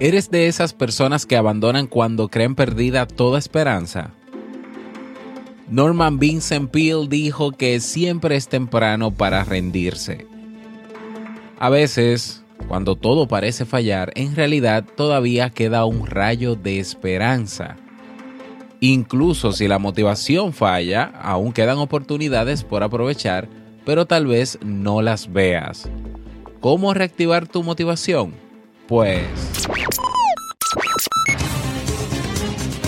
¿Eres de esas personas que abandonan cuando creen perdida toda esperanza? Norman Vincent Peale dijo que siempre es temprano para rendirse. A veces, cuando todo parece fallar, en realidad todavía queda un rayo de esperanza. Incluso si la motivación falla, aún quedan oportunidades por aprovechar, pero tal vez no las veas. ¿Cómo reactivar tu motivación? Pues...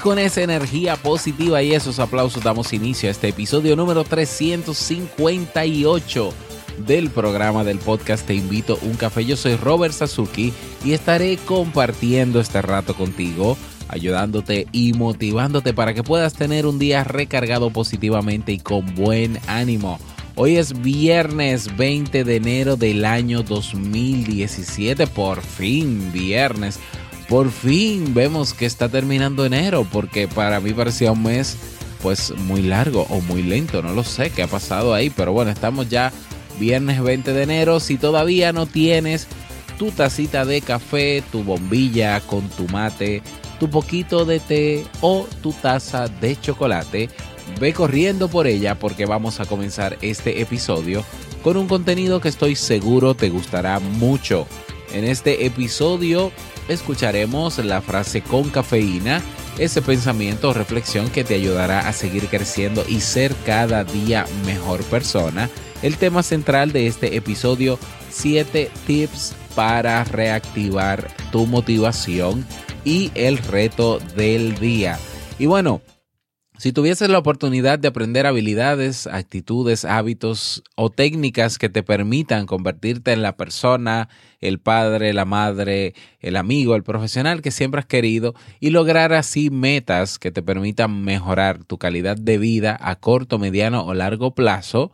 Con esa energía positiva y esos aplausos damos inicio a este episodio número 358 del programa del podcast Te invito a un café. Yo soy Robert Sasuki y estaré compartiendo este rato contigo, ayudándote y motivándote para que puedas tener un día recargado positivamente y con buen ánimo. Hoy es viernes 20 de enero del año 2017, por fin viernes por fin vemos que está terminando enero, porque para mí parecía un mes pues muy largo o muy lento, no lo sé qué ha pasado ahí, pero bueno, estamos ya viernes 20 de enero, si todavía no tienes tu tacita de café, tu bombilla con tu mate, tu poquito de té o tu taza de chocolate, ve corriendo por ella porque vamos a comenzar este episodio con un contenido que estoy seguro te gustará mucho. En este episodio escucharemos la frase con cafeína, ese pensamiento o reflexión que te ayudará a seguir creciendo y ser cada día mejor persona. El tema central de este episodio, 7 tips para reactivar tu motivación y el reto del día. Y bueno, si tuvieses la oportunidad de aprender habilidades, actitudes, hábitos o técnicas que te permitan convertirte en la persona, el padre, la madre, el amigo, el profesional que siempre has querido y lograr así metas que te permitan mejorar tu calidad de vida a corto, mediano o largo plazo,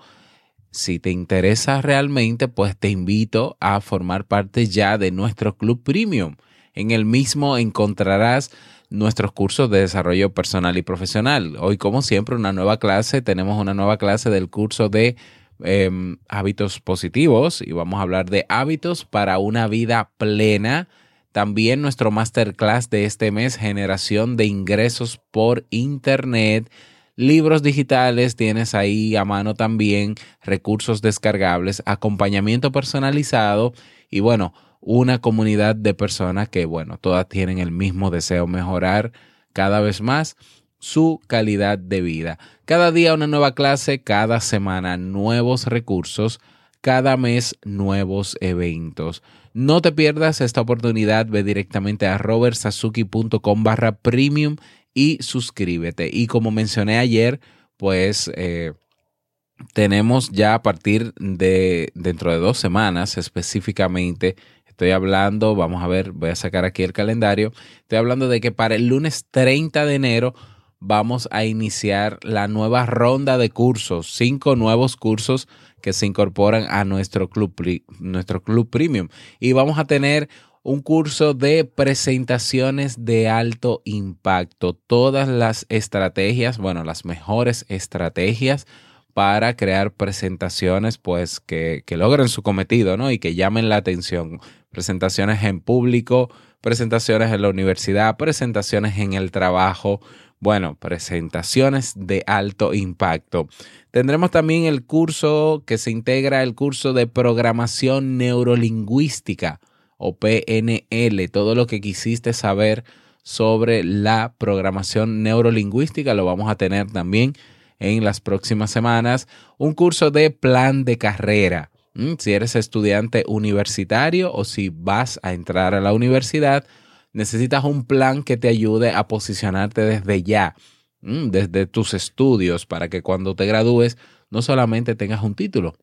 si te interesa realmente, pues te invito a formar parte ya de nuestro club premium. En el mismo encontrarás nuestros cursos de desarrollo personal y profesional. Hoy, como siempre, una nueva clase. Tenemos una nueva clase del curso de em, hábitos positivos y vamos a hablar de hábitos para una vida plena. También nuestro masterclass de este mes, generación de ingresos por Internet. Libros digitales, tienes ahí a mano también recursos descargables, acompañamiento personalizado y bueno, una comunidad de personas que, bueno, todas tienen el mismo deseo, mejorar cada vez más su calidad de vida. Cada día una nueva clase, cada semana nuevos recursos, cada mes nuevos eventos. No te pierdas esta oportunidad, ve directamente a robertsazuki.com barra premium y suscríbete. Y como mencioné ayer, pues eh, tenemos ya a partir de dentro de dos semanas específicamente Estoy hablando, vamos a ver, voy a sacar aquí el calendario. Estoy hablando de que para el lunes 30 de enero vamos a iniciar la nueva ronda de cursos, cinco nuevos cursos que se incorporan a nuestro club, nuestro club premium. Y vamos a tener un curso de presentaciones de alto impacto. Todas las estrategias, bueno, las mejores estrategias para crear presentaciones pues que, logren su cometido, ¿no? Y que llamen la atención presentaciones en público, presentaciones en la universidad, presentaciones en el trabajo, bueno, presentaciones de alto impacto. Tendremos también el curso que se integra el curso de programación neurolingüística o PNL, todo lo que quisiste saber sobre la programación neurolingüística lo vamos a tener también en las próximas semanas. Un curso de plan de carrera si eres estudiante universitario o si vas a entrar a la universidad, necesitas un plan que te ayude a posicionarte desde ya, mm, desde tus estudios, para que cuando te gradúes no solamente tengas un título.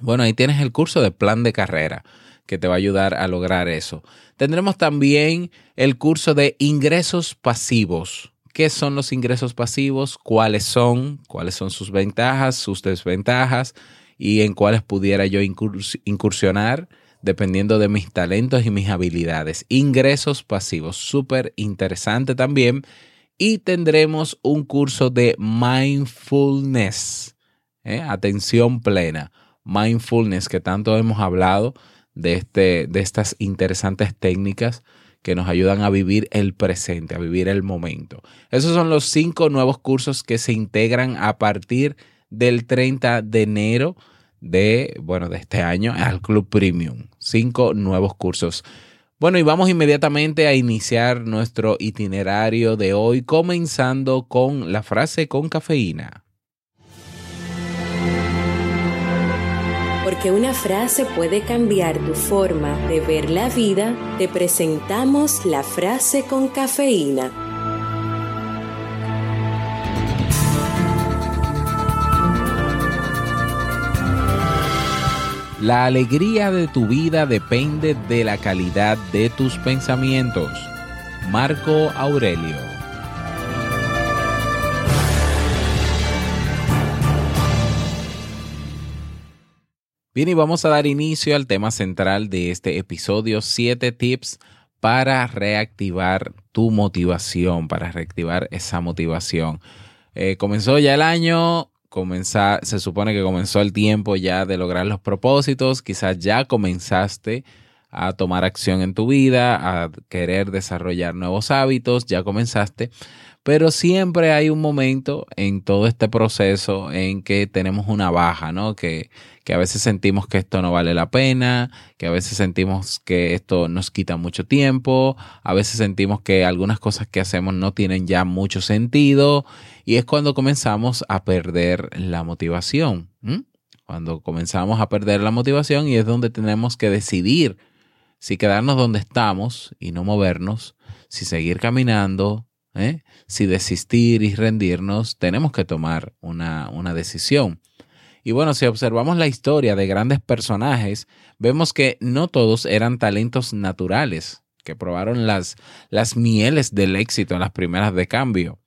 Bueno, ahí tienes el curso de plan de carrera que te va a ayudar a lograr eso. Tendremos también el curso de ingresos pasivos. ¿Qué son los ingresos pasivos? ¿Cuáles son? ¿Cuáles son sus ventajas, sus desventajas? Y en cuáles pudiera yo incursionar dependiendo de mis talentos y mis habilidades. Ingresos pasivos, súper interesante también. Y tendremos un curso de mindfulness, ¿eh? atención plena, mindfulness, que tanto hemos hablado de, este, de estas interesantes técnicas que nos ayudan a vivir el presente, a vivir el momento. Esos son los cinco nuevos cursos que se integran a partir de del 30 de enero de, bueno, de este año al Club Premium. Cinco nuevos cursos. Bueno, y vamos inmediatamente a iniciar nuestro itinerario de hoy, comenzando con la frase con cafeína. Porque una frase puede cambiar tu forma de ver la vida, te presentamos la frase con cafeína. La alegría de tu vida depende de la calidad de tus pensamientos. Marco Aurelio. Bien, y vamos a dar inicio al tema central de este episodio, siete tips para reactivar tu motivación, para reactivar esa motivación. Eh, comenzó ya el año, se supone que comenzó el tiempo ya de lograr los propósitos, quizás ya comenzaste a tomar acción en tu vida, a querer desarrollar nuevos hábitos, ya comenzaste, pero siempre hay un momento en todo este proceso en que tenemos una baja, ¿no? Que, que a veces sentimos que esto no vale la pena, que a veces sentimos que esto nos quita mucho tiempo, a veces sentimos que algunas cosas que hacemos no tienen ya mucho sentido y es cuando comenzamos a perder la motivación. Cuando comenzamos a perder la motivación y es donde tenemos que decidir si quedarnos donde estamos y no movernos, si seguir caminando, ¿eh? si desistir y rendirnos, tenemos que tomar una, una decisión. Y bueno, si observamos la historia de grandes personajes, vemos que no todos eran talentos naturales, que probaron las, las mieles del éxito en las primeras de cambio.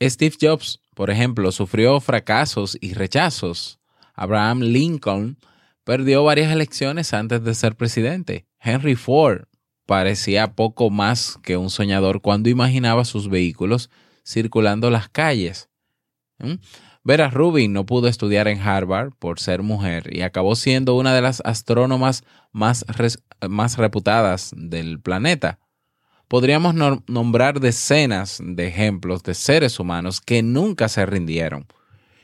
Steve Jobs, por ejemplo, sufrió fracasos y rechazos. Abraham Lincoln perdió varias elecciones antes de ser presidente. Henry Ford parecía poco más que un soñador cuando imaginaba sus vehículos circulando las calles. ¿Mm? Vera Rubin no pudo estudiar en Harvard por ser mujer y acabó siendo una de las astrónomas más, más reputadas del planeta podríamos nombrar decenas de ejemplos de seres humanos que nunca se rindieron.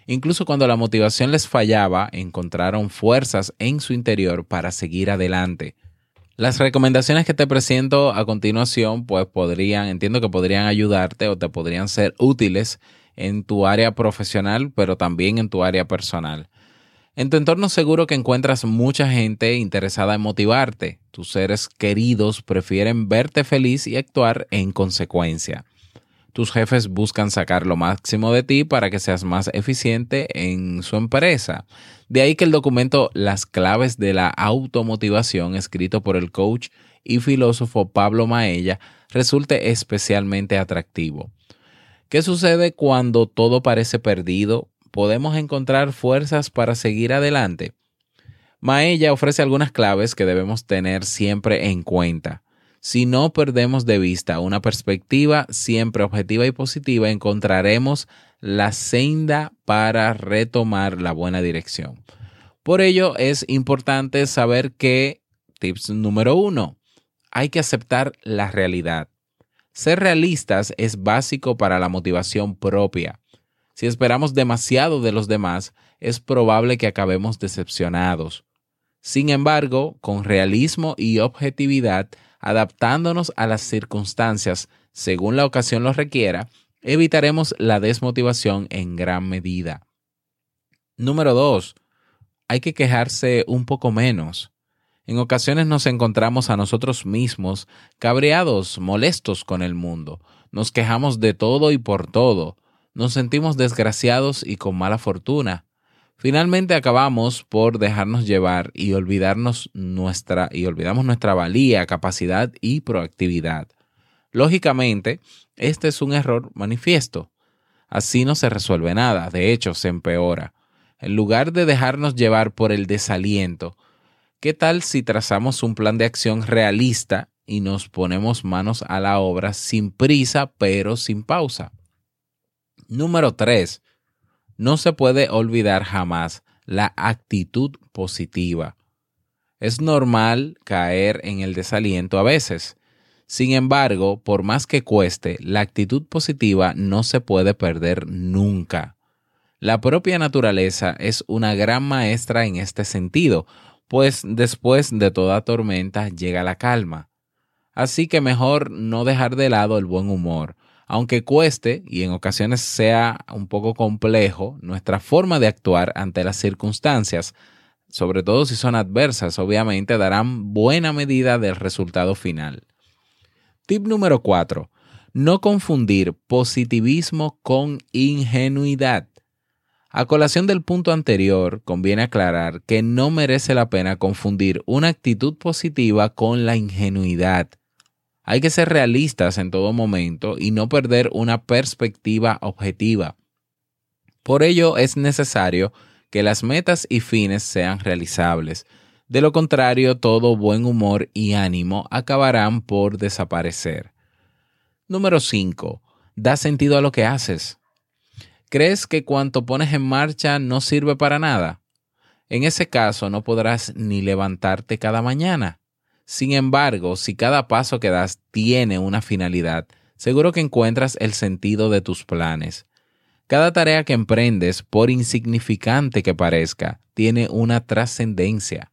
Incluso cuando la motivación les fallaba, encontraron fuerzas en su interior para seguir adelante. Las recomendaciones que te presento a continuación, pues podrían, entiendo que podrían ayudarte o te podrían ser útiles en tu área profesional, pero también en tu área personal. En tu entorno seguro que encuentras mucha gente interesada en motivarte. Tus seres queridos prefieren verte feliz y actuar en consecuencia. Tus jefes buscan sacar lo máximo de ti para que seas más eficiente en su empresa. De ahí que el documento Las claves de la automotivación, escrito por el coach y filósofo Pablo Maella, resulte especialmente atractivo. ¿Qué sucede cuando todo parece perdido podemos encontrar fuerzas para seguir adelante? Maella ofrece algunas claves que debemos tener siempre en cuenta. Si no perdemos de vista una perspectiva siempre objetiva y positiva, encontraremos la senda para retomar la buena dirección. Por ello es importante saber que, tips número uno, hay que aceptar la realidad. Ser realistas es básico para la motivación propia. Si esperamos demasiado de los demás, es probable que acabemos decepcionados. Sin embargo, con realismo y objetividad, adaptándonos a las circunstancias según la ocasión lo requiera, evitaremos la desmotivación en gran medida. Número 2. hay que quejarse un poco menos. En ocasiones nos encontramos a nosotros mismos cabreados, molestos con el mundo. Nos quejamos de todo y por todo. Nos sentimos desgraciados y con mala fortuna. Finalmente acabamos por dejarnos llevar y olvidarnos nuestra y olvidamos nuestra valía, capacidad y proactividad. Lógicamente, este es un error manifiesto. Así no se resuelve nada, de hecho se empeora. En lugar de dejarnos llevar por el desaliento, ¿qué tal si trazamos un plan de acción realista y nos ponemos manos a la obra sin prisa pero sin pausa? Número 3 no se puede olvidar jamás la actitud positiva. Es normal caer en el desaliento a veces. Sin embargo, por más que cueste, la actitud positiva no se puede perder nunca. La propia naturaleza es una gran maestra en este sentido, pues después de toda tormenta llega la calma. Así que mejor no dejar de lado el buen humor, aunque cueste y en ocasiones sea un poco complejo, nuestra forma de actuar ante las circunstancias, sobre todo si son adversas, obviamente darán buena medida del resultado final. Tip número 4. No confundir positivismo con ingenuidad. A colación del punto anterior, conviene aclarar que no merece la pena confundir una actitud positiva con la ingenuidad. Hay que ser realistas en todo momento y no perder una perspectiva objetiva. Por ello es necesario que las metas y fines sean realizables. De lo contrario, todo buen humor y ánimo acabarán por desaparecer. Número 5. Da sentido a lo que haces. ¿Crees que cuanto pones en marcha no sirve para nada? En ese caso no podrás ni levantarte cada mañana. Sin embargo, si cada paso que das tiene una finalidad, seguro que encuentras el sentido de tus planes. Cada tarea que emprendes, por insignificante que parezca, tiene una trascendencia.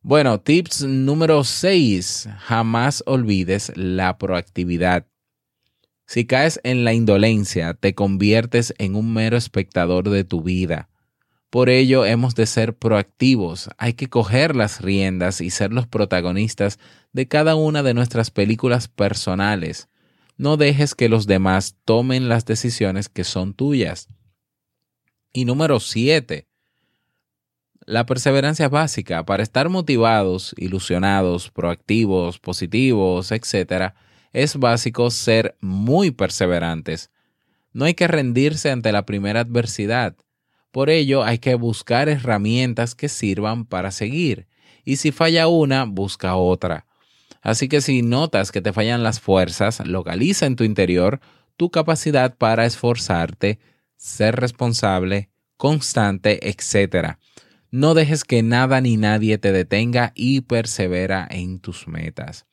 Bueno, tips número 6. Jamás olvides la proactividad. Si caes en la indolencia, te conviertes en un mero espectador de tu vida. Por ello hemos de ser proactivos, hay que coger las riendas y ser los protagonistas de cada una de nuestras películas personales. No dejes que los demás tomen las decisiones que son tuyas. Y número 7. La perseverancia básica. Para estar motivados, ilusionados, proactivos, positivos, etc., es básico ser muy perseverantes. No hay que rendirse ante la primera adversidad. Por ello hay que buscar herramientas que sirvan para seguir. Y si falla una, busca otra. Así que si notas que te fallan las fuerzas, localiza en tu interior tu capacidad para esforzarte, ser responsable, constante, etc. No dejes que nada ni nadie te detenga y persevera en tus metas.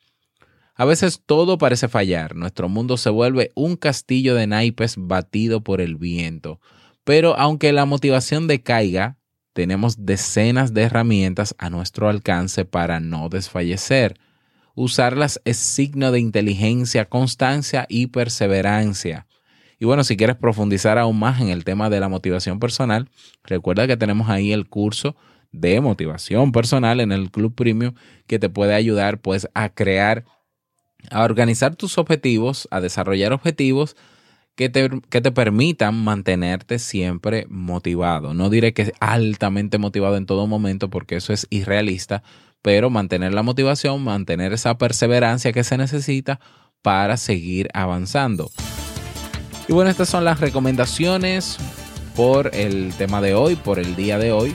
A veces todo parece fallar, nuestro mundo se vuelve un castillo de naipes batido por el viento. Pero aunque la motivación decaiga, tenemos decenas de herramientas a nuestro alcance para no desfallecer. Usarlas es signo de inteligencia, constancia y perseverancia. Y bueno, si quieres profundizar aún más en el tema de la motivación personal, recuerda que tenemos ahí el curso de motivación personal en el Club Premium que te puede ayudar pues a crear, a organizar tus objetivos, a desarrollar objetivos, que te, que te, permitan mantenerte siempre motivado. No diré que altamente motivado en todo momento porque eso es irrealista, pero mantener la motivación, mantener esa perseverancia que se necesita para seguir avanzando. Y bueno, estas son las recomendaciones por el tema de hoy, por el día de hoy.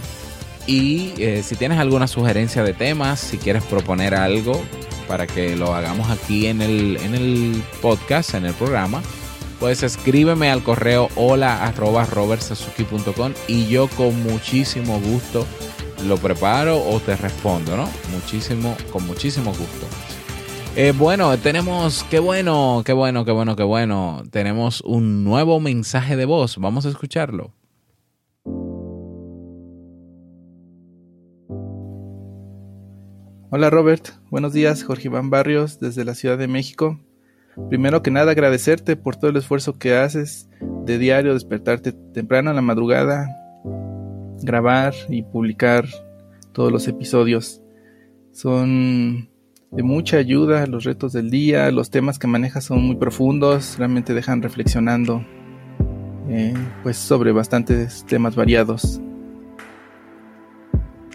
Y eh, si tienes alguna sugerencia de temas, si quieres proponer algo para que lo hagamos aquí en el, en el podcast, en el programa, pues escríbeme al correo hola arroba y yo con muchísimo gusto lo preparo o te respondo, ¿no? Muchísimo, con muchísimo gusto. Eh, bueno, tenemos, qué bueno, qué bueno, qué bueno, qué bueno. Tenemos un nuevo mensaje de voz. Vamos a escucharlo. Hola Robert, buenos días, Jorge Iván Barrios desde la Ciudad de México. Primero que nada agradecerte por todo el esfuerzo que haces de diario, despertarte temprano en la madrugada, grabar y publicar todos los episodios. Son de mucha ayuda los retos del día, los temas que maneja son muy profundos, realmente dejan reflexionando eh, pues sobre bastantes temas variados.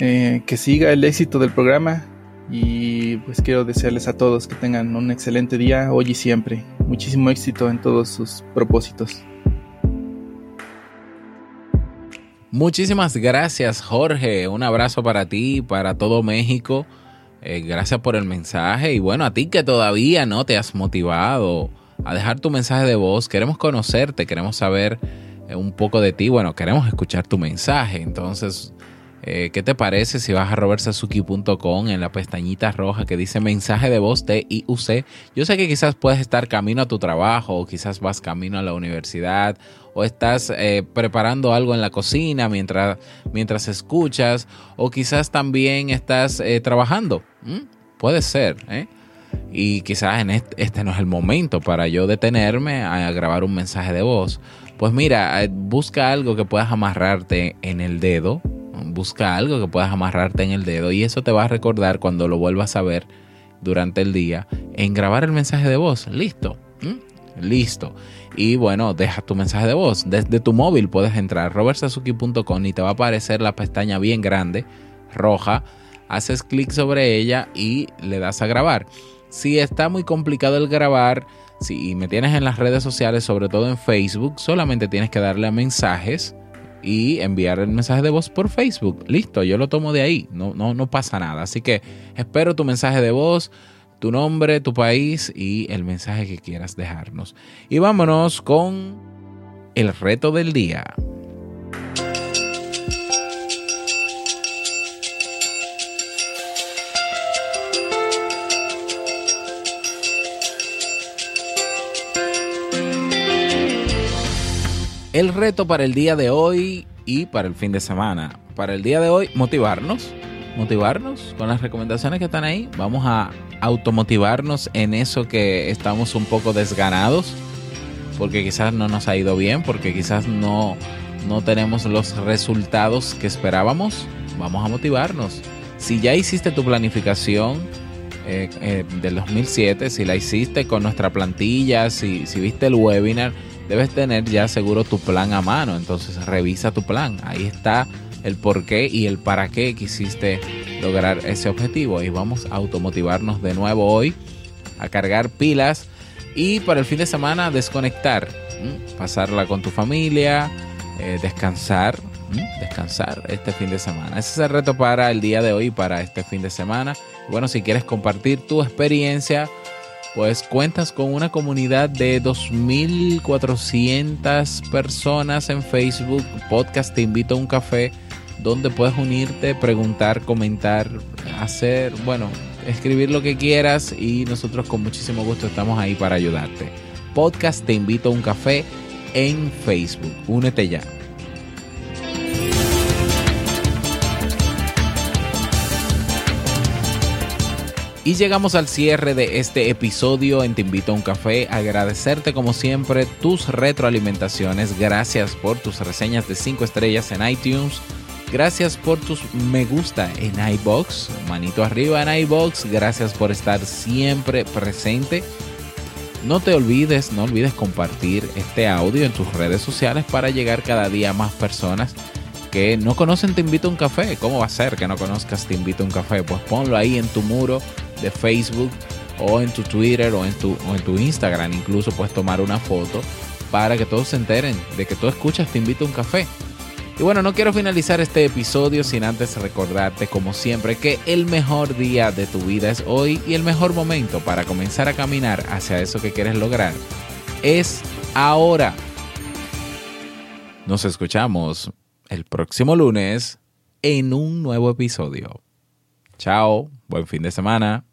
Eh, que siga el éxito del programa y pues quiero desearles a todos que tengan un excelente día hoy y siempre. Muchísimo éxito en todos sus propósitos. Muchísimas gracias Jorge, un abrazo para ti, para todo México. Eh, gracias por el mensaje y bueno, a ti que todavía no te has motivado a dejar tu mensaje de voz, queremos conocerte, queremos saber eh, un poco de ti, bueno, queremos escuchar tu mensaje, entonces eh, ¿Qué te parece si vas a robertsazuki.com en la pestañita roja que dice mensaje de voz T-I-U-C? Yo sé que quizás puedes estar camino a tu trabajo o quizás vas camino a la universidad o estás eh, preparando algo en la cocina mientras, mientras escuchas o quizás también estás eh, trabajando. Puede ser, Y quizás en este, este, no es el momento para yo detenerme a grabar un mensaje de voz. Pues mira, busca algo que puedas amarrarte en el dedo busca algo que puedas amarrarte en el dedo y eso te va a recordar cuando lo vuelvas a ver durante el día en grabar el mensaje de voz. Listo. Listo. Y bueno, deja tu mensaje de voz. Desde tu móvil puedes entrar a robertsazuki.com y te va a aparecer la pestaña bien grande, roja. Haces clic sobre ella y le das a grabar. Si está muy complicado el grabar, si me tienes en las redes sociales, sobre todo en Facebook, solamente tienes que darle a mensajes y enviar el mensaje de voz por Facebook. Listo, yo lo tomo de ahí, no, no, no pasa nada. Así que espero tu mensaje de voz, tu nombre, tu país y el mensaje que quieras dejarnos. Y vámonos con el reto del día. El reto para el día de hoy y para el fin de semana. Para el día de hoy, motivarnos. Motivarnos con las recomendaciones que están ahí. Vamos a automotivarnos en eso que estamos un poco desganados. Porque quizás no nos ha ido bien, porque quizás no, no tenemos los resultados que esperábamos. Vamos a motivarnos. Si ya hiciste tu planificación eh, eh, del 2007, si la hiciste con nuestra plantilla, si, si viste el webinar, debes tener ya seguro tu plan a mano. Entonces revisa tu plan. Ahí está el por qué y el para qué quisiste lograr ese objetivo. Y vamos a automotivarnos de nuevo hoy, a cargar pilas y para el fin de semana desconectar, pasarla con tu familia, eh, descansar, descansar este fin de semana. Ese es el reto para el día de hoy, para este fin de semana. Bueno, si quieres compartir tu experiencia, pues cuentas con una comunidad de 2.400 personas en Facebook, podcast Te invito a un café, donde puedes unirte, preguntar, comentar, hacer, bueno, escribir lo que quieras y nosotros con muchísimo gusto estamos ahí para ayudarte. Podcast Te invito a un café en Facebook. Únete ya. Y llegamos al cierre de este episodio en Te invito a un café. Agradecerte como siempre tus retroalimentaciones. Gracias por tus reseñas de 5 estrellas en iTunes. Gracias por tus me gusta en iBox. Manito arriba en iBox. Gracias por estar siempre presente. No te olvides, no olvides compartir este audio en tus redes sociales para llegar cada día a más personas que no conocen Te invito a un café. ¿Cómo va a ser que no conozcas Te invito a un café? Pues ponlo ahí en tu muro de Facebook o en tu Twitter o en tu, en tu Instagram. Incluso puedes tomar una foto para que todos se enteren de que tú escuchas Te invito a un café. Y bueno, no quiero finalizar este episodio sin antes recordarte, como siempre, que el mejor día de tu vida es hoy y el mejor momento para comenzar a caminar hacia eso que quieres lograr es ahora. Nos escuchamos el próximo lunes en un nuevo episodio. Chao, buen fin de semana.